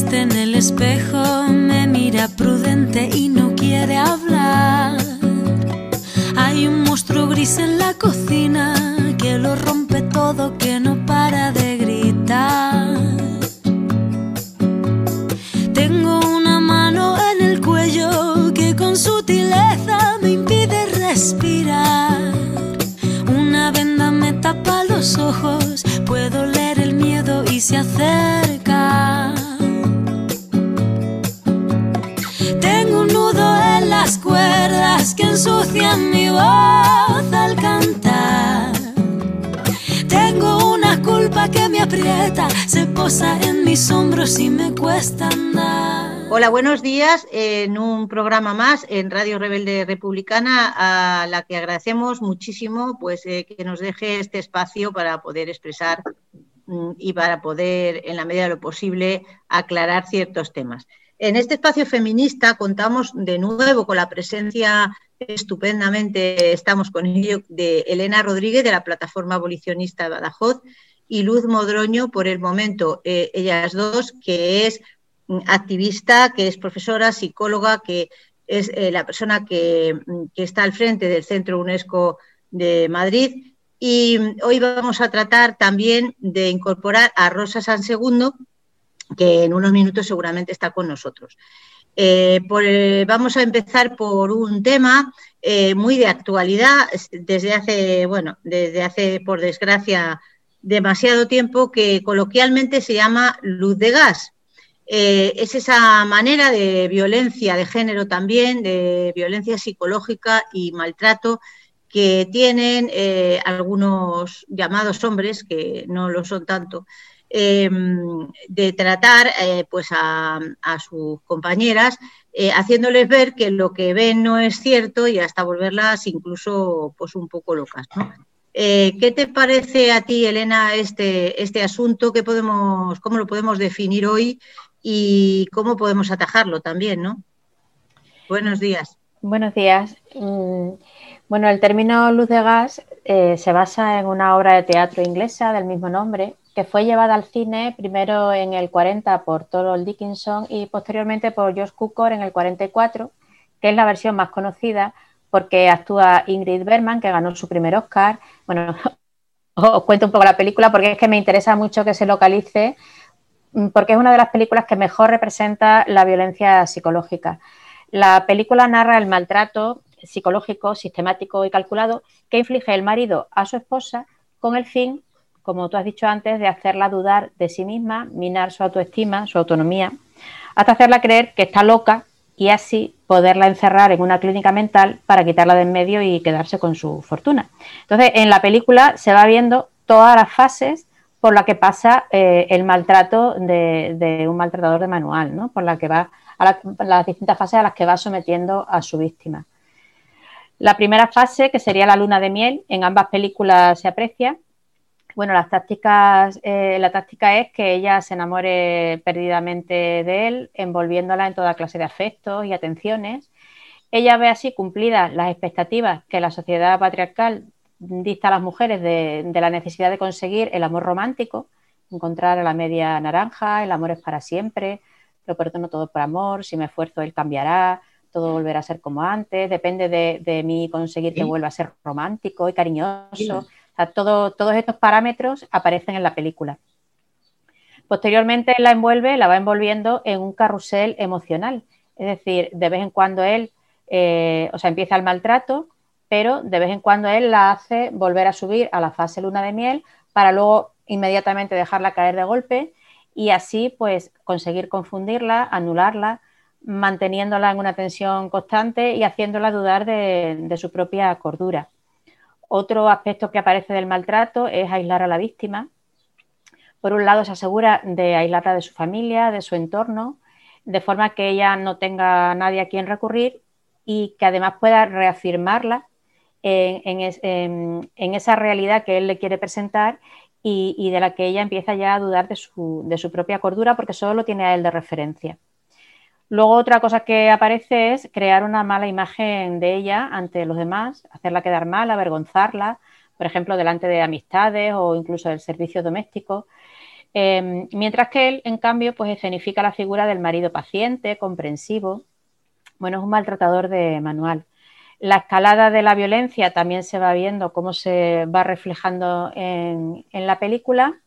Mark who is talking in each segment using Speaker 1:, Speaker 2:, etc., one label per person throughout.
Speaker 1: viste en el espejo, se posa en mis hombros y me cuesta andar.
Speaker 2: Hola, buenos días en un programa más en Radio Rebelde Republicana a la que agradecemos muchísimo pues eh, que nos deje este espacio para poder expresar mm, y para poder en la medida de lo posible aclarar ciertos temas. En este espacio feminista contamos de nuevo con la presencia estupendamente, estamos con ello, de Elena Rodríguez de la plataforma abolicionista Badajoz y Luz Modroño por el momento, eh, ellas dos, que es activista, que es profesora, psicóloga, que es eh, la persona que, que, está al frente del Centro UNESCO de Madrid. Y hoy vamos a tratar también de incorporar a Rosa San Segundo, que en unos minutos seguramente está con nosotros. Eh, vamos a empezar por un tema muy de actualidad desde hace, bueno, desde hace, por desgracia, demasiado tiempo, que coloquialmente se llama luz de gas. Eh, es esa manera de violencia de género también, de violencia psicológica y maltrato que tienen eh, algunos llamados hombres, que no lo son tanto, eh, de tratar pues a, a, sus compañeras, haciéndoles ver que lo que ven no es cierto y hasta volverlas incluso pues un poco locas. ¿no? ¿Qué te parece a ti, Elena, este, este asunto? ¿Qué podemos, ¿Cómo lo podemos definir hoy? y cómo podemos atajarlo también, ¿no? Buenos días.
Speaker 3: Buenos días. Mm, bueno, el término luz de gas eh, se basa en una obra de teatro inglesa del mismo nombre que fue llevada al cine primero en el 40 por Thorold Dickinson y posteriormente por George Cukor en el 44, que es la versión más conocida porque actúa Ingrid Bergman, que ganó su primer Oscar. Bueno, os cuento un poco la película porque es que me interesa mucho que se localice Mm, porque es una de las películas que mejor representa la violencia psicológica. La película narra el maltrato psicológico, sistemático y calculado que inflige el marido a su esposa con el fin, como tú has dicho antes, de hacerla dudar de sí misma, minar su autoestima, su autonomía, hasta hacerla creer que está loca y así poderla encerrar en una clínica mental para quitarla de en medio y quedarse con su fortuna. Entonces, en la película se va viendo todas las fases por la que pasa eh, el maltrato de, un maltratador de manual, ¿no? por la que va a las distintas fases a las que va sometiendo a su víctima. La primera fase, que sería la luna de miel, en ambas películas se aprecia. Bueno, las tácticas, eh, la táctica es que ella se enamore perdidamente de él, envolviéndola en toda clase de afectos y atenciones. Ella ve así cumplidas las expectativas que la sociedad patriarcal dicta a las mujeres de, la necesidad de conseguir el amor romántico, encontrar a la media naranja, el amor es para siempre, lo perdono todo por amor, si me esfuerzo él cambiará, todo volverá a ser como antes, depende de, mí conseguir que vuelva a ser romántico y cariñoso. Todo, todos estos parámetros aparecen en la película. Posteriormente la envuelve, la va envolviendo en un carrusel emocional. Es decir, de vez en cuando él, eh, o sea, empieza el maltrato, pero de vez en cuando él la hace volver a subir a la fase luna de miel para luego inmediatamente dejarla caer de golpe y así pues conseguir confundirla, anularla, manteniéndola en una tensión constante y haciéndola dudar de, su propia cordura. Otro aspecto que aparece del maltrato es aislar a la víctima. Por un lado, se asegura de aislarla de su familia, de su entorno, de forma que ella no tenga nadie a quien recurrir y que además pueda reafirmarla en, esa realidad que él le quiere presentar y, de la que ella empieza ya a dudar de su, propia cordura porque solo lo tiene a él de referencia. Luego otra cosa que aparece es crear una mala imagen de ella ante los demás, hacerla quedar mal, avergonzarla, por ejemplo, delante de amistades o incluso del servicio doméstico. Em, mientras que él, en cambio, pues escenifica la figura del marido paciente, comprensivo. Bueno, es un maltratador de manual. La escalada de la violencia también se va viendo cómo se va reflejando en, la película,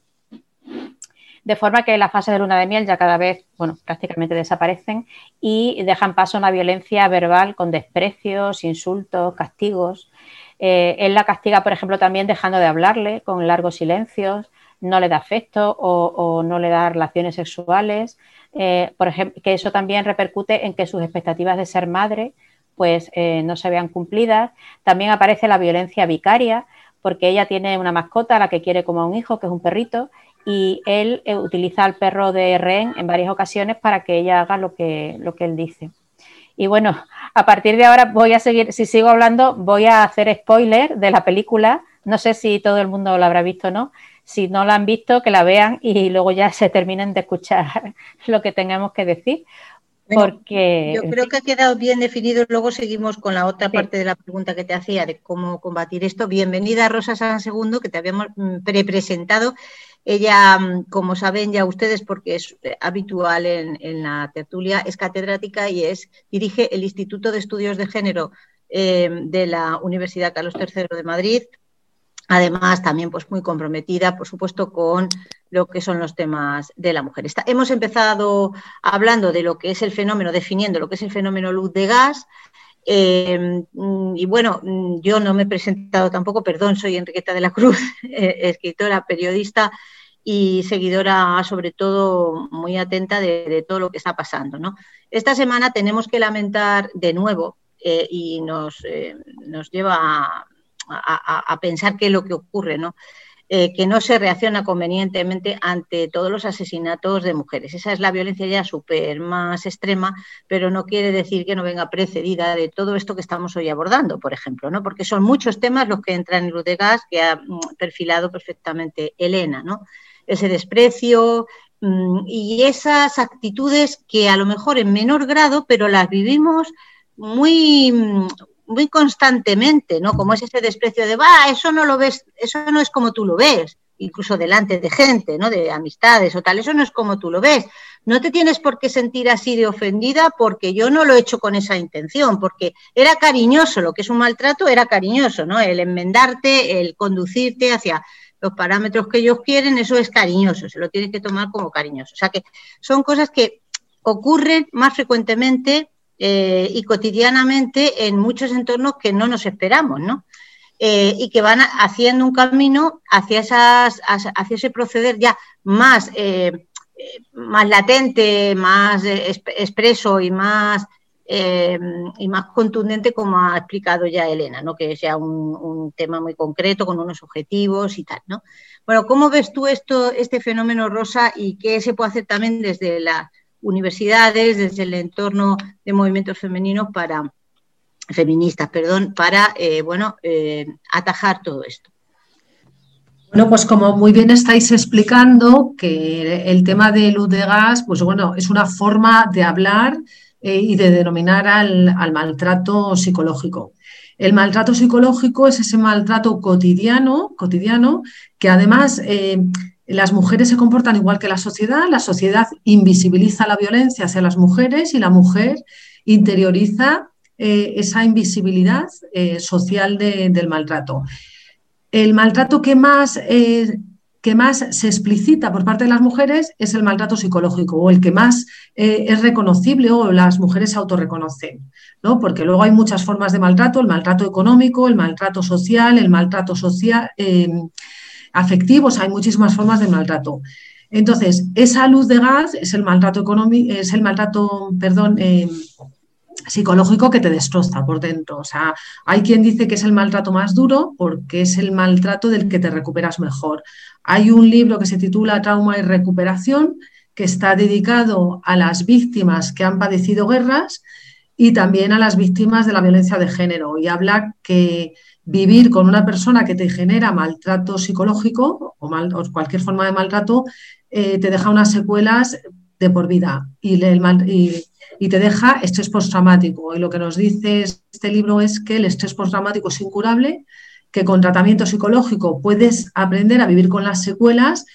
Speaker 3: de forma que las fases de luna de miel ya cada vez, bueno, prácticamente desaparecen y dejan paso a una violencia verbal con desprecios, insultos, castigos. Eh, él la castiga, por ejemplo, también dejando de hablarle con largos silencios, no le da afecto o, no le da relaciones sexuales. Eh, por ejemplo, que eso también repercute en que sus expectativas de ser madre pues eh, no se vean cumplidas. También aparece la violencia vicaria, porque ella tiene una mascota a la que quiere como a un hijo, que es un perrito, y él eh, utiliza al perro de rehén en varias ocasiones para que ella haga lo que, lo que él dice. Y bueno, a partir de ahora voy a seguir, si sigo hablando, voy a hacer spoiler de la película. No sé si todo el mundo la habrá visto o no. Si no la han visto, que la vean y luego ya se terminen de escuchar lo que tengamos que decir. porque
Speaker 2: yo creo que ha quedado bien definido. Luego seguimos con la otra parte de la pregunta que te hacía de cómo combatir esto. Bienvenida Rosa San Segundo, que te habíamos mm, pre-presentado. Ella, mm, como saben ya ustedes, porque es eh, habitual en, la tertulia, es catedrática y es, dirige el Instituto de Estudios de Género eh, de la Universidad Carlos III de Madrid. Además, también pues, muy comprometida, por supuesto, con lo que son los temas de la mujer. hemos empezado hablando de lo que es el fenómeno, definiendo lo que es el fenómeno luz de gas. Eh, y bueno, yo no me he presentado tampoco, perdón, soy Enriqueta de la Cruz, eh, escritora, periodista y seguidora, sobre todo, muy atenta de, todo lo que está pasando. Esta semana tenemos que lamentar de nuevo eh, y nos, nos lleva a a, pensar qué es lo que ocurre, ¿no? Eh, que no se reacciona convenientemente ante todos los asesinatos de mujeres. Esa es la violencia ya súper más extrema, pero no quiere decir que no venga precedida de todo esto que estamos hoy abordando, por ejemplo, ¿no? porque son muchos temas los que entran en luz de gas que ha mm, perfilado perfectamente Elena. ¿no? Ese desprecio, mm, y esas actitudes que a lo mejor en menor grado, pero las vivimos muy, mm, muy constantemente, ¿no? Como es ese desprecio de, va, eso no lo ves, eso no es como tú lo ves, incluso delante de gente, ¿no? De amistades o tal, eso no es como tú lo ves. No te tienes por qué sentir así de ofendida porque yo no lo he hecho con esa intención, porque era cariñoso, lo que es un maltrato era cariñoso, ¿no? El enmendarte, el conducirte hacia los parámetros que ellos quieren, eso es cariñoso, se lo tienes que tomar como cariñoso. O sea que son cosas que ocurren más frecuentemente eh, y cotidianamente en muchos entornos que no nos esperamos, ¿no? Eh, y que van haciendo un camino hacia, ese proceder ya más, eh, más latente, más expreso y más, y más contundente, como ha explicado ya Elena, ¿no? que sea un, un, tema muy concreto, con unos objetivos y tal. ¿no? Bueno, ¿cómo ves tú esto, este fenómeno, Rosa, y qué se puede hacer también desde la universidades, desde el entorno de movimientos femeninos para feministas, perdón, para eh, bueno eh, atajar todo esto.
Speaker 4: Bueno, pues como muy bien estáis explicando, que el tema de luz de gas, pues bueno, es una forma de hablar eh, y de denominar al, maltrato psicológico. El maltrato psicológico es ese maltrato cotidiano, cotidiano que además las mujeres se comportan igual que la sociedad, la sociedad invisibiliza la violencia hacia las mujeres y la mujer interioriza eh, esa invisibilidad eh, social del maltrato. El maltrato que más, eh, que más se explicita por parte de las mujeres es el maltrato psicológico o el que más es reconocible o las mujeres se autorreconocen, ¿no? porque luego hay muchas formas de maltrato, el maltrato económico, el maltrato social, el maltrato social afectivos, hay muchísimas formas de maltrato. Entonces, esa luz de gas es el maltrato económico, es el maltrato, perdón, eh, psicológico que te destroza por dentro. O sea, hay quien dice que es el maltrato más duro porque es el maltrato del que te recuperas mejor. Hay un libro que se titula Trauma y Recuperación que está dedicado a las víctimas que han padecido guerras y también a las víctimas de la violencia de género y habla que vivir con una persona que te genera maltrato psicológico o, cualquier forma de maltrato, eh, te deja unas secuelas de por vida y, y, te deja estrés postraumático. Y lo que nos dice este libro es que el estrés postraumático es incurable, que con tratamiento psicológico puedes aprender a vivir con las secuelas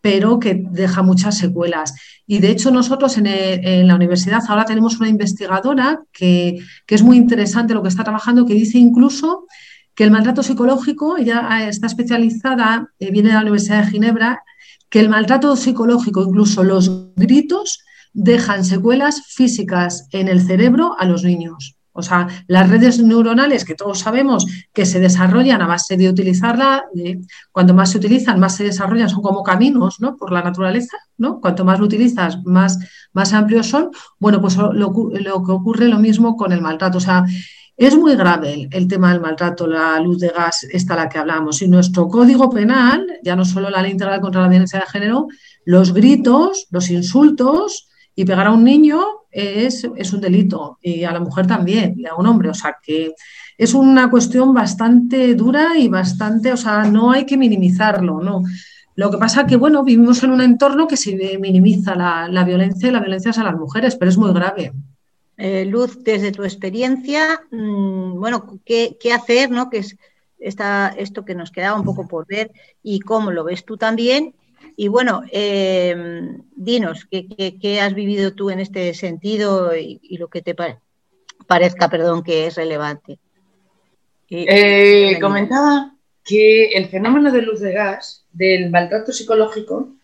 Speaker 4: pero que deja muchas secuelas. Y de hecho nosotros en, la universidad ahora tenemos una investigadora que, es muy interesante lo que está trabajando, que dice incluso que el maltrato psicológico, ella está especializada, eh, viene de la Universidad de Ginebra, que el maltrato psicológico, incluso los gritos, dejan secuelas físicas en el cerebro a los niños. O sea, las redes neuronales que todos sabemos que se desarrollan a base de utilizarla, eh, cuanto más se utilizan, más se desarrollan, son como caminos, ¿no? Por la naturaleza, ¿no? Cuanto más lo utilizas, más, más amplios son. Bueno, pues lo, lo que ocurre lo mismo con el maltrato. O sea, es muy grave el, tema del maltrato, la luz de gas, esta la que hablamos. Y nuestro código penal, ya no solo la ley integral contra la violencia de género, los gritos, los insultos y pegar a un niño es, un delito y a la mujer también y a un hombre. O sea que es una cuestión bastante dura y bastante, o sea, no hay que minimizarlo, ¿no? Lo que pasa es que, bueno, vivimos en un entorno que se minimiza la, violencia y la violencia a las mujeres, pero es muy grave.
Speaker 2: Eh, Luz, desde tu experiencia, mm, bueno, ¿qué, hacer, ¿no? Que es esto que nos quedaba un poco por ver y cómo lo ves tú también y bueno, em, dinos, ¿qué, has vivido tú en este sentido y, lo que te parezca, perdón, que es relevante?
Speaker 5: Eh, comentaba que el fenómeno de luz de gas, del maltrato psicológico,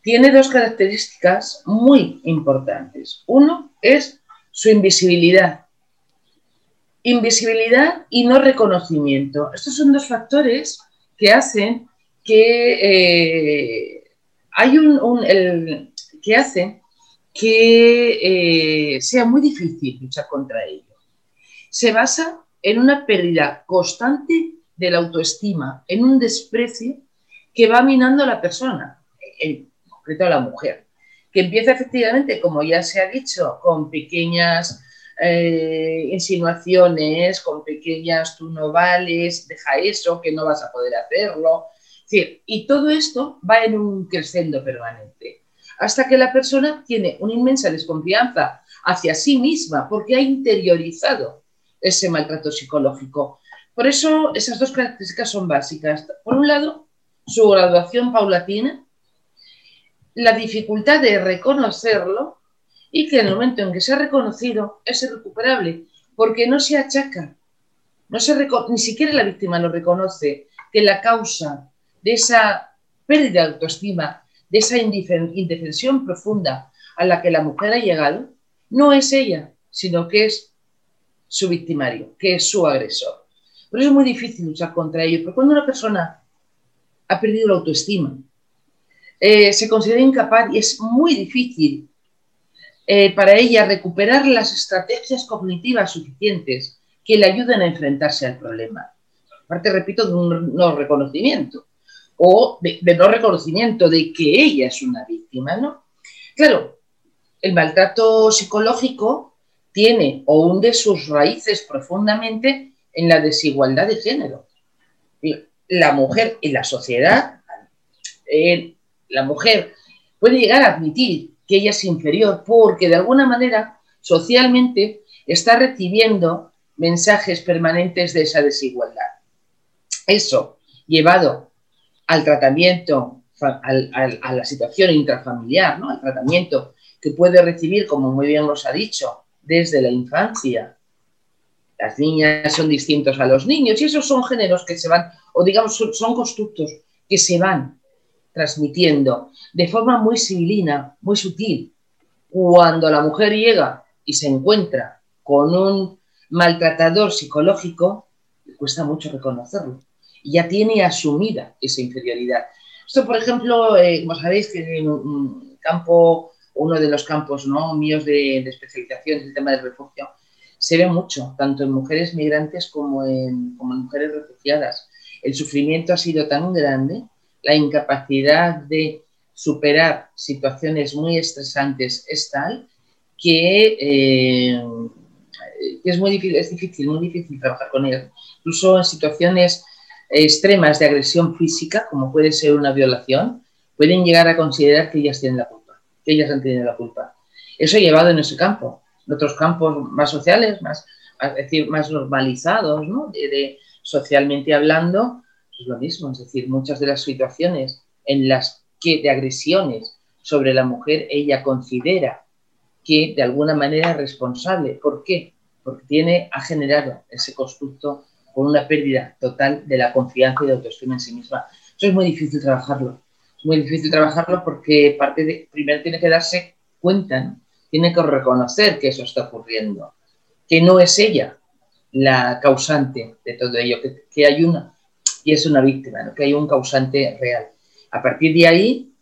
Speaker 5: tiene dos características muy importantes. Uno es su invisibilidad. Invisibilidad y no reconocimiento. Estos son dos factores que hacen que eh, hay un, que hace que eh, sea muy difícil luchar contra ello. Se basa en una pérdida constante de la autoestima, en un desprecio que va minando a la persona, en concreto a la mujer, que empieza efectivamente, como ya se ha dicho, con pequeñas eh, insinuaciones, con pequeñas tú no vales, deja eso, que no vas a poder hacerlo, y todo esto va en un crescendo permanente, hasta que la persona tiene una inmensa desconfianza hacia sí misma porque ha interiorizado ese maltrato psicológico. Por eso esas dos características son básicas. Por un lado, su graduación paulatina, la dificultad de reconocerlo y que en el momento en que se ha reconocido es irrecuperable porque no se achaca, no se ni siquiera la víctima lo reconoce, que la causa de esa pérdida de autoestima, de esa indefensión profunda a la que la mujer ha llegado, no es ella, sino que es su victimario, que es su agresor. Por eso es muy difícil luchar contra ello, porque cuando una persona ha perdido la autoestima, eh, se considera incapaz y es muy difícil eh, para ella recuperar las estrategias cognitivas suficientes que le ayuden a enfrentarse al problema. Aparte, repito, de un no reconocimiento o de, no reconocimiento de que ella es una víctima, ¿no? Claro, el maltrato psicológico tiene o hunde sus raíces profundamente en la desigualdad de género. La mujer y la sociedad, eh, la mujer puede llegar a admitir que ella es inferior porque de alguna manera socialmente está recibiendo mensajes permanentes de esa desigualdad. Eso, llevado al tratamiento, a la situación intrafamiliar, ¿no? al tratamiento que puede recibir, como muy bien nos ha dicho, desde la infancia. Las niñas son distintos a los niños y esos son géneros que se van, o digamos, son, constructos que se van transmitiendo de forma muy civilina, muy sutil. Cuando la mujer llega y se encuentra con un maltratador psicológico, le cuesta mucho reconocerlo ya tiene asumida esa inferioridad. Esto, por ejemplo, eh, como sabéis, que en un campo, uno de los campos ¿no? míos de, especialización es el tema del refugio, se ve mucho, tanto en mujeres migrantes como en, como en mujeres refugiadas. El sufrimiento ha sido tan grande, la incapacidad de superar situaciones muy estresantes es tal que, eh, es muy difícil, es difícil, muy difícil trabajar con ellas. Incluso en situaciones extremas de agresión física, como puede ser una violación, pueden llegar a considerar que ellas tienen la culpa, que ellas han tenido la culpa. Eso llevado en ese campo. En otros campos más sociales, más, es decir, más normalizados, ¿no? de, socialmente hablando, es lo mismo. Es decir, muchas de las situaciones en las que de agresiones sobre la mujer ella considera que de alguna manera es responsable. ¿Por qué? Porque tiene, ha generado ese constructo con una pérdida total de la confianza y de autoestima en sí misma. Eso es muy difícil trabajarlo. Es muy difícil trabajarlo porque parte de, primero tiene que darse cuenta, tiene que reconocer que eso está ocurriendo, que no es ella la causante de todo ello, que, hay una, y es una víctima, que hay un causante real. A partir de ahí,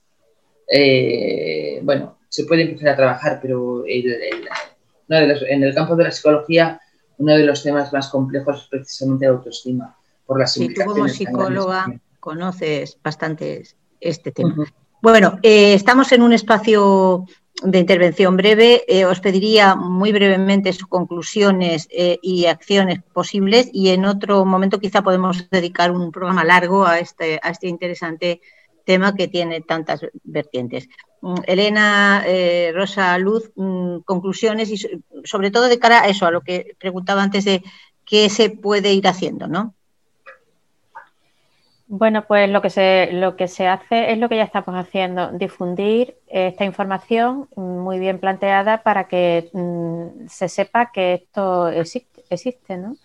Speaker 5: eh, bueno, se puede empezar a trabajar, pero en el campo de la psicología uno de los temas más complejos es precisamente la autoestima. Por las
Speaker 2: sí, tú como psicóloga conoces bastante este tema. Bueno, eh, estamos en un espacio de intervención breve. Eh, os pediría muy brevemente sus conclusiones eh, y acciones posibles y en otro momento quizá podemos dedicar un programa largo a este, a este interesante tema que tiene tantas vertientes. Mm, Elena, eh, Rosa, Luz, mm, conclusiones y sobre todo de cara a eso, a lo que preguntaba antes de qué se puede ir haciendo, ¿no?
Speaker 3: Bueno, pues lo que se, lo que se hace es lo que ya estamos haciendo, difundir esta información muy bien planteada para que mm, se sepa que esto existe, ¿no?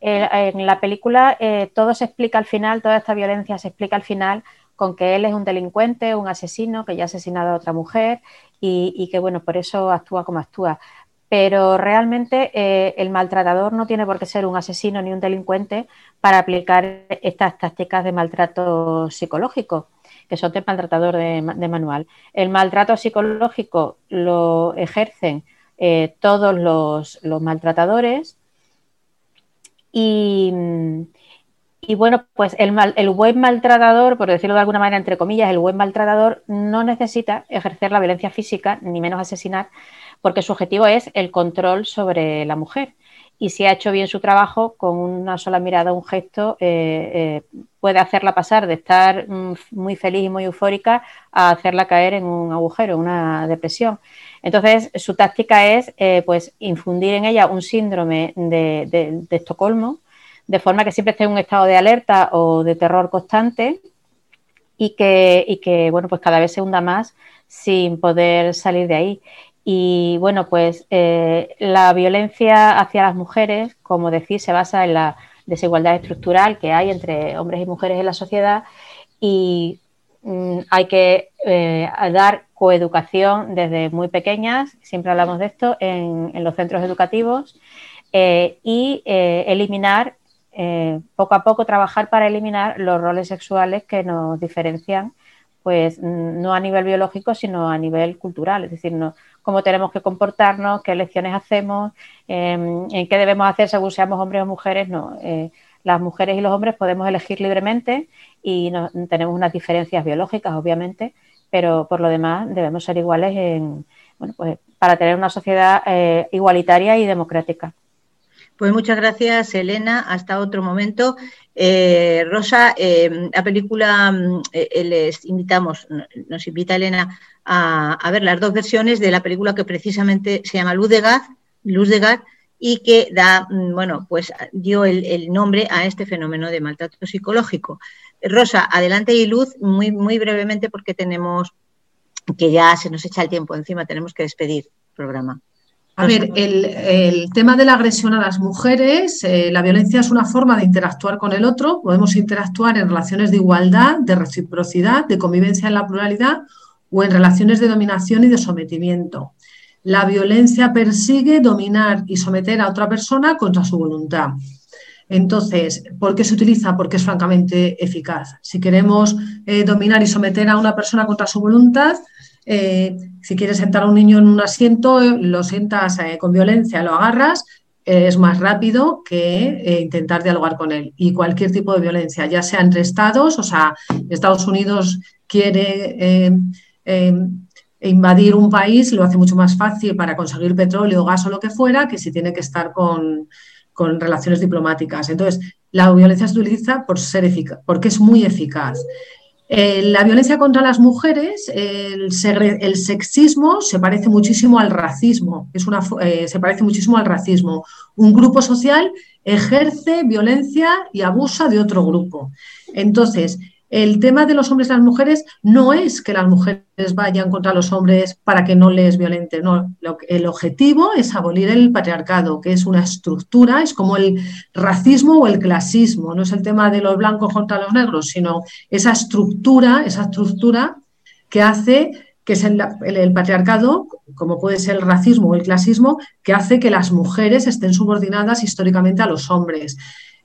Speaker 3: en la película eh, todo se explica al final, toda esta violencia se explica al final con que él es un delincuente, un asesino que ya ha asesinado a otra mujer y, que, bueno, por eso actúa como actúa. Pero realmente eh, el maltratador no tiene por qué ser un asesino ni un delincuente para aplicar estas tácticas de maltrato psicológico, que son de maltratador de, manual. El maltrato psicológico lo ejercen eh, todos los, maltratadores y, bueno, pues el, buen maltratador, por decirlo de alguna manera, entre comillas, el buen maltratador no necesita ejercer la violencia física, ni menos asesinar, porque su objetivo es el control sobre la mujer. Y si ha hecho bien su trabajo, con una sola mirada, un gesto, eh, eh, puede hacerla pasar de estar mm, muy feliz y muy eufórica a hacerla caer en un agujero, una depresión. Entonces, su táctica es eh, pues infundir en ella un síndrome de Estocolmo, de forma que siempre esté en un estado de alerta o de terror constante y que, que bueno, pues cada vez se hunda más sin poder salir de ahí. Y bueno, pues eh, la violencia hacia las mujeres, como decís, se basa en la desigualdad estructural que hay entre hombres y mujeres en la sociedad y mm, hay que eh, dar coeducación desde muy pequeñas, siempre hablamos de esto, en, los centros educativos eh, y eliminar poco a poco trabajar para eliminar los roles sexuales que nos diferencian, pues no a nivel biológico, sino a nivel cultural, es decir, no, cómo tenemos que comportarnos, qué lecciones hacemos, em, en qué debemos hacer según seamos hombres o mujeres, no. Eh, las mujeres y los hombres podemos elegir libremente y tenemos unas diferencias biológicas, obviamente, pero por lo demás debemos ser iguales en, bueno, pues, para tener una sociedad eh, igualitaria y democrática.
Speaker 2: Pues muchas gracias, Elena. Hasta otro momento. Eh, Rosa, eh, la película mm, eh, les invitamos, nos invita Elena a, ver las dos versiones de la película que precisamente se llama Luz de Gas, Luz de Gas, y que da, mm, bueno, pues dio el, nombre a este fenómeno de maltrato psicológico. Rosa, adelante y Luz, muy, muy brevemente porque tenemos que ya se nos echa el tiempo encima, tenemos que despedir el programa.
Speaker 4: A ver, el, tema de la agresión a las mujeres, eh, la violencia es una forma de interactuar con el otro. Podemos interactuar en relaciones de igualdad, de reciprocidad, de convivencia en la pluralidad o en relaciones de dominación y de sometimiento. La violencia persigue dominar y someter a otra persona contra su voluntad. Entonces, ¿por qué se utiliza? Porque es francamente eficaz. Si queremos eh, dominar y someter a una persona contra su voluntad, eh, si quieres sentar a un niño en un asiento, lo sientas eh, con violencia, lo agarras, eh, es más rápido que intentar dialogar con él. Y cualquier tipo de violencia, ya sea entre estados, o sea, Estados Unidos quiere invadir un país, lo hace mucho más fácil para conseguir petróleo, gas o lo que fuera, que si tiene que estar con, con relaciones diplomáticas. Entonces, la violencia se utiliza por ser eficaz, porque es muy eficaz. Eh, la violencia contra las mujeres, el, sexismo se parece muchísimo al racismo, es una, eh, se parece muchísimo al racismo. Un grupo social ejerce violencia y abusa de otro grupo. Entonces, el tema de los hombres y las mujeres no es que las mujeres vayan contra los hombres para que no les violenten, no. el objetivo es abolir el patriarcado, que es una estructura, es como el racismo o el clasismo, no es el tema de los blancos contra los negros, sino esa estructura, esa estructura que hace que es el, el, patriarcado, como puede ser el racismo o el clasismo, que hace que las mujeres estén subordinadas históricamente a los hombres.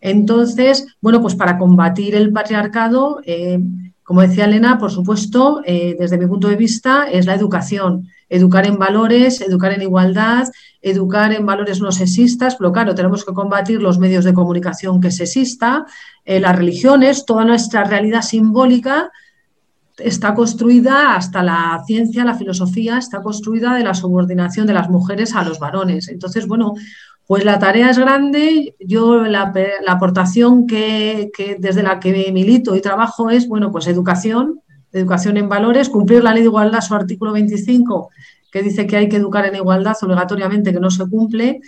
Speaker 4: Entonces, bueno, pues para combatir el patriarcado, eh, como decía Elena, por supuesto, eh, desde mi punto de vista, es la educación. Educar en valores, educar en igualdad, educar en valores no sexistas, pero claro, tenemos que combatir los medios de comunicación que sexista, eh, las religiones, toda nuestra realidad simbólica está construida hasta la ciencia, la filosofía, está construida de la subordinación de las mujeres a los varones. Entonces, bueno, pues la tarea es grande. Yo la, aportación que, desde la que milito y trabajo es, bueno, pues educación, educación en valores, cumplir la ley de igualdad, su artículo 25, que dice que hay que educar en igualdad obligatoriamente, que no se cumple.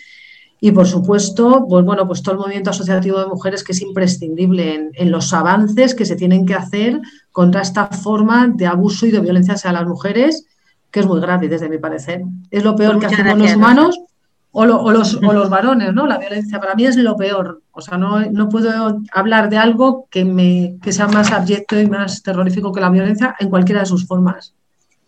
Speaker 4: Y por supuesto, pues bueno, pues todo el movimiento asociativo de mujeres que es imprescindible en, en, los avances que se tienen que hacer contra esta forma de abuso y de violencia hacia las mujeres, que es muy grave desde mi parecer. Es lo peor que hacemos los humanos o, los, varones, ¿no? La violencia para mí es lo peor. O sea, no, no puedo hablar de algo que, me, que sea más abyecto y más terrorífico que la violencia en cualquiera de sus formas.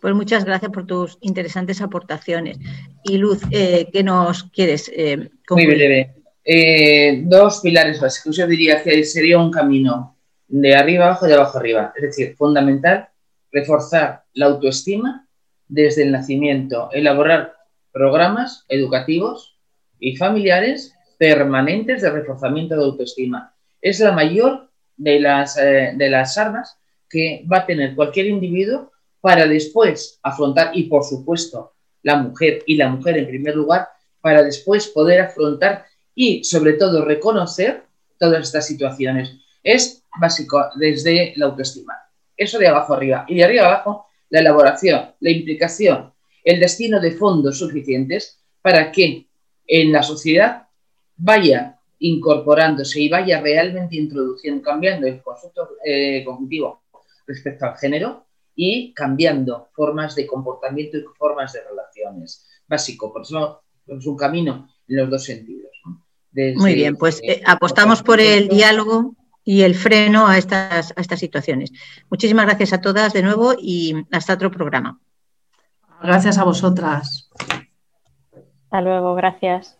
Speaker 2: Pues muchas gracias por tus interesantes aportaciones. Y Luz, eh, ¿qué nos quieres
Speaker 5: eh, Muy breve. Eh, dos pilares básicos. Yo diría que sería un camino de arriba abajo y de abajo arriba. Es decir, fundamental reforzar la autoestima desde el nacimiento, elaborar programas educativos y familiares permanentes de reforzamiento de autoestima. Es la mayor de las, eh, de las armas que va a tener cualquier individuo para después afrontar, y por supuesto la mujer y la mujer en primer lugar, para después poder afrontar y sobre todo reconocer todas estas situaciones. Es básico desde la autoestima. Eso de abajo arriba. Y de arriba abajo, la elaboración, la implicación el destino de fondos suficientes para que en la sociedad vaya incorporándose y vaya realmente introduciendo, cambiando el concepto eh, cognitivo respecto al género y cambiando formas de comportamiento y formas de relaciones. Básico, por eso es un camino en los dos sentidos.
Speaker 2: Muy bien, pues eh, apostamos por el diálogo y el freno a estas, a estas situaciones. Muchísimas gracias a todas de nuevo y hasta otro programa.
Speaker 4: Gracias a vosotras.
Speaker 3: Hasta luego, gracias.